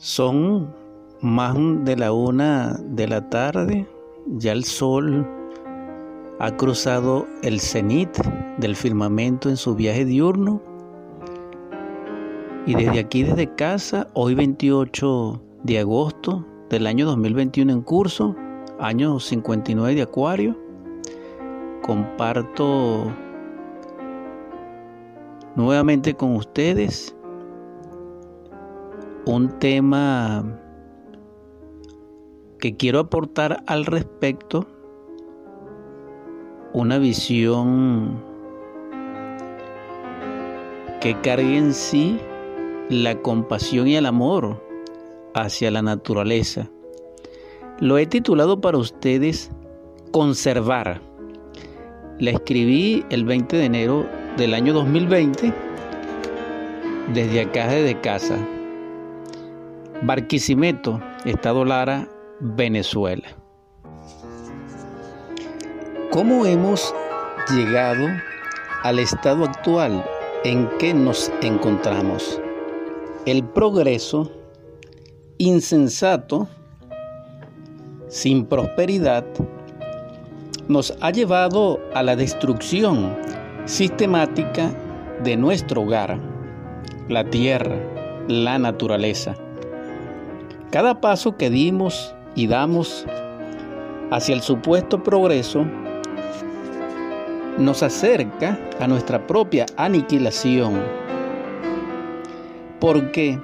Son más de la una de la tarde, ya el sol ha cruzado el cenit del firmamento en su viaje diurno. Y desde aquí, desde casa, hoy 28 de agosto del año 2021 en curso, año 59 de Acuario, comparto nuevamente con ustedes un tema que quiero aportar al respecto, una visión que cargue en sí la compasión y el amor hacia la naturaleza. Lo he titulado para ustedes Conservar. La escribí el 20 de enero del año 2020 desde acá de casa. Barquisimeto, Estado Lara, Venezuela. ¿Cómo hemos llegado al estado actual en que nos encontramos? El progreso insensato, sin prosperidad, nos ha llevado a la destrucción sistemática de nuestro hogar, la tierra, la naturaleza. Cada paso que dimos y damos hacia el supuesto progreso nos acerca a nuestra propia aniquilación. Porque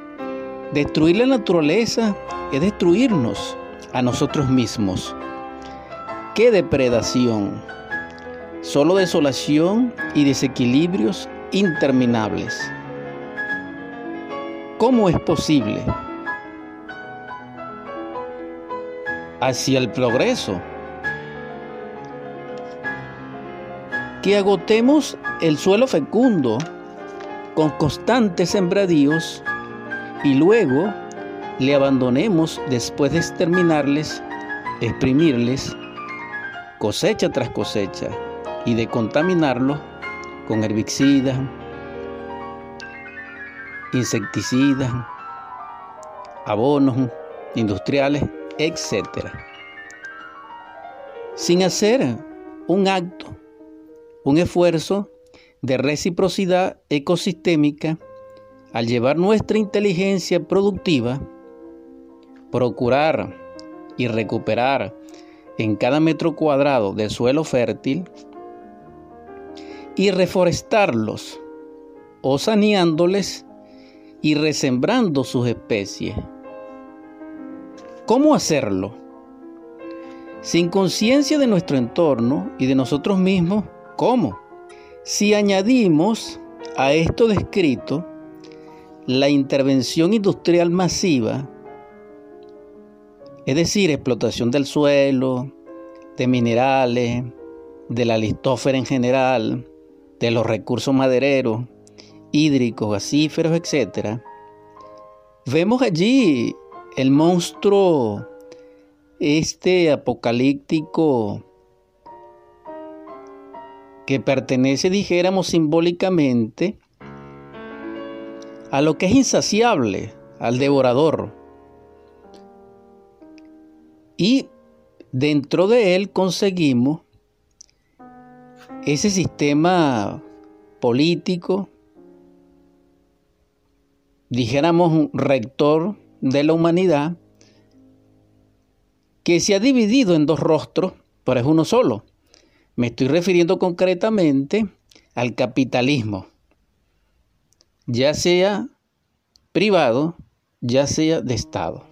destruir la naturaleza es destruirnos a nosotros mismos. ¡Qué depredación! Solo desolación y desequilibrios interminables. ¿Cómo es posible? Hacia el progreso. Que agotemos el suelo fecundo con constantes sembradíos y luego le abandonemos después de exterminarles, exprimirles, cosecha tras cosecha y de contaminarlo con herbicidas, insecticidas, abonos industriales etc. Sin hacer un acto, un esfuerzo de reciprocidad ecosistémica, al llevar nuestra inteligencia productiva, procurar y recuperar en cada metro cuadrado de suelo fértil y reforestarlos o saneándoles y resembrando sus especies ¿Cómo hacerlo? Sin conciencia de nuestro entorno y de nosotros mismos, ¿cómo? Si añadimos a esto descrito la intervención industrial masiva, es decir, explotación del suelo, de minerales, de la listófera en general, de los recursos madereros, hídricos, gasíferos, etc., vemos allí el monstruo, este apocalíptico, que pertenece, dijéramos simbólicamente, a lo que es insaciable, al devorador. Y dentro de él conseguimos ese sistema político, dijéramos un rector de la humanidad que se ha dividido en dos rostros, pero es uno solo. Me estoy refiriendo concretamente al capitalismo, ya sea privado, ya sea de Estado.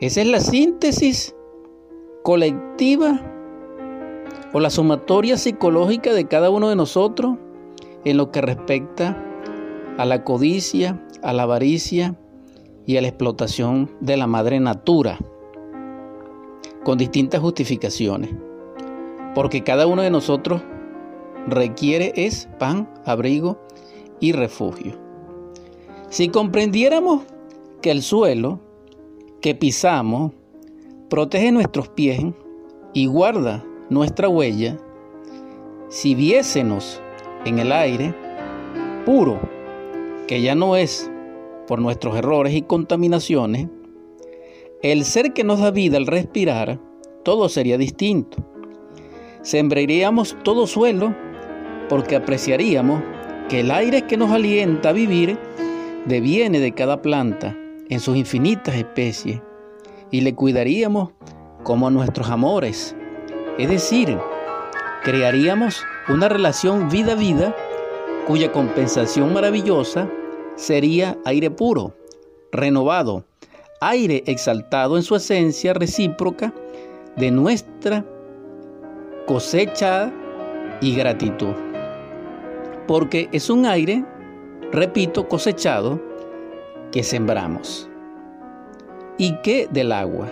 Esa es la síntesis colectiva o la sumatoria psicológica de cada uno de nosotros en lo que respecta a la codicia, a la avaricia y a la explotación de la madre natura, con distintas justificaciones, porque cada uno de nosotros requiere es pan, abrigo y refugio. Si comprendiéramos que el suelo que pisamos protege nuestros pies y guarda nuestra huella, si viésemos en el aire puro, que ya no es por nuestros errores y contaminaciones, el ser que nos da vida al respirar, todo sería distinto. Sembraríamos todo suelo porque apreciaríamos que el aire que nos alienta a vivir deviene de cada planta en sus infinitas especies y le cuidaríamos como a nuestros amores. Es decir, crearíamos una relación vida-vida cuya compensación maravillosa sería aire puro, renovado, aire exaltado en su esencia recíproca de nuestra cosecha y gratitud. Porque es un aire, repito, cosechado que sembramos. ¿Y qué del agua?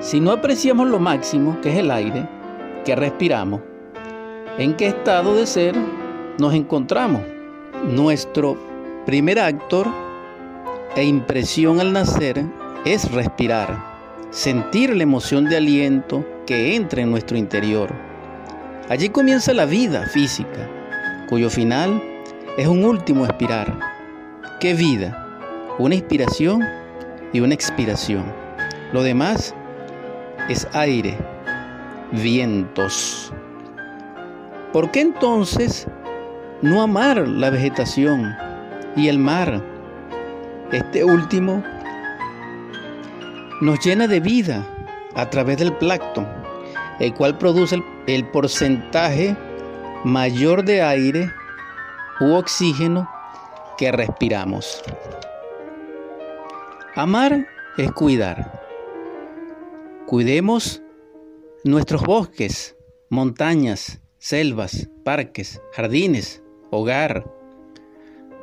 Si no apreciamos lo máximo, que es el aire, que respiramos, ¿en qué estado de ser nos encontramos? Nuestro primer actor e impresión al nacer es respirar, sentir la emoción de aliento que entra en nuestro interior. Allí comienza la vida física, cuyo final es un último expirar. ¿Qué vida? Una inspiración y una expiración. Lo demás es aire, vientos. ¿Por qué entonces no amar la vegetación y el mar? Este último nos llena de vida a través del plancton, el cual produce el, porcentaje mayor de aire u oxígeno que respiramos. Amar es cuidar. Cuidemos nuestros bosques, montañas, selvas, parques, jardines, hogar.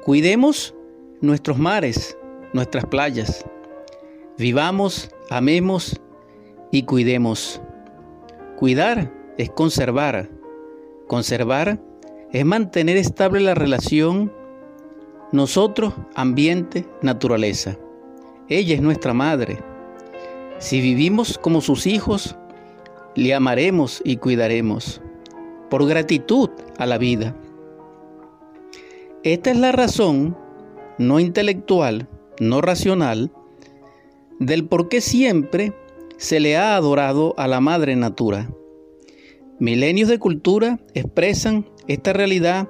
Cuidemos nuestros mares, nuestras playas. Vivamos, amemos y cuidemos. Cuidar es conservar. Conservar es mantener estable la relación nosotros, ambiente, naturaleza. Ella es nuestra madre si vivimos como sus hijos, le amaremos y cuidaremos por gratitud a la vida. Esta es la razón no intelectual, no racional, del por qué siempre se le ha adorado a la madre natura. Milenios de cultura expresan esta realidad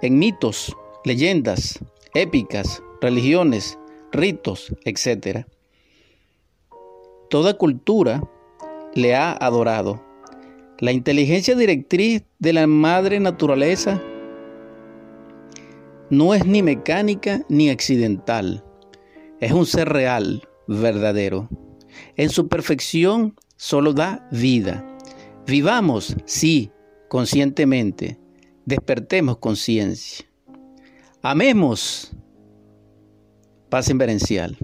en mitos, leyendas, épicas, religiones, ritos, etc. Toda cultura le ha adorado. La inteligencia directriz de la madre naturaleza no es ni mecánica ni accidental. Es un ser real, verdadero. En su perfección solo da vida. Vivamos, sí, conscientemente. Despertemos conciencia. Amemos. Paz inverencial.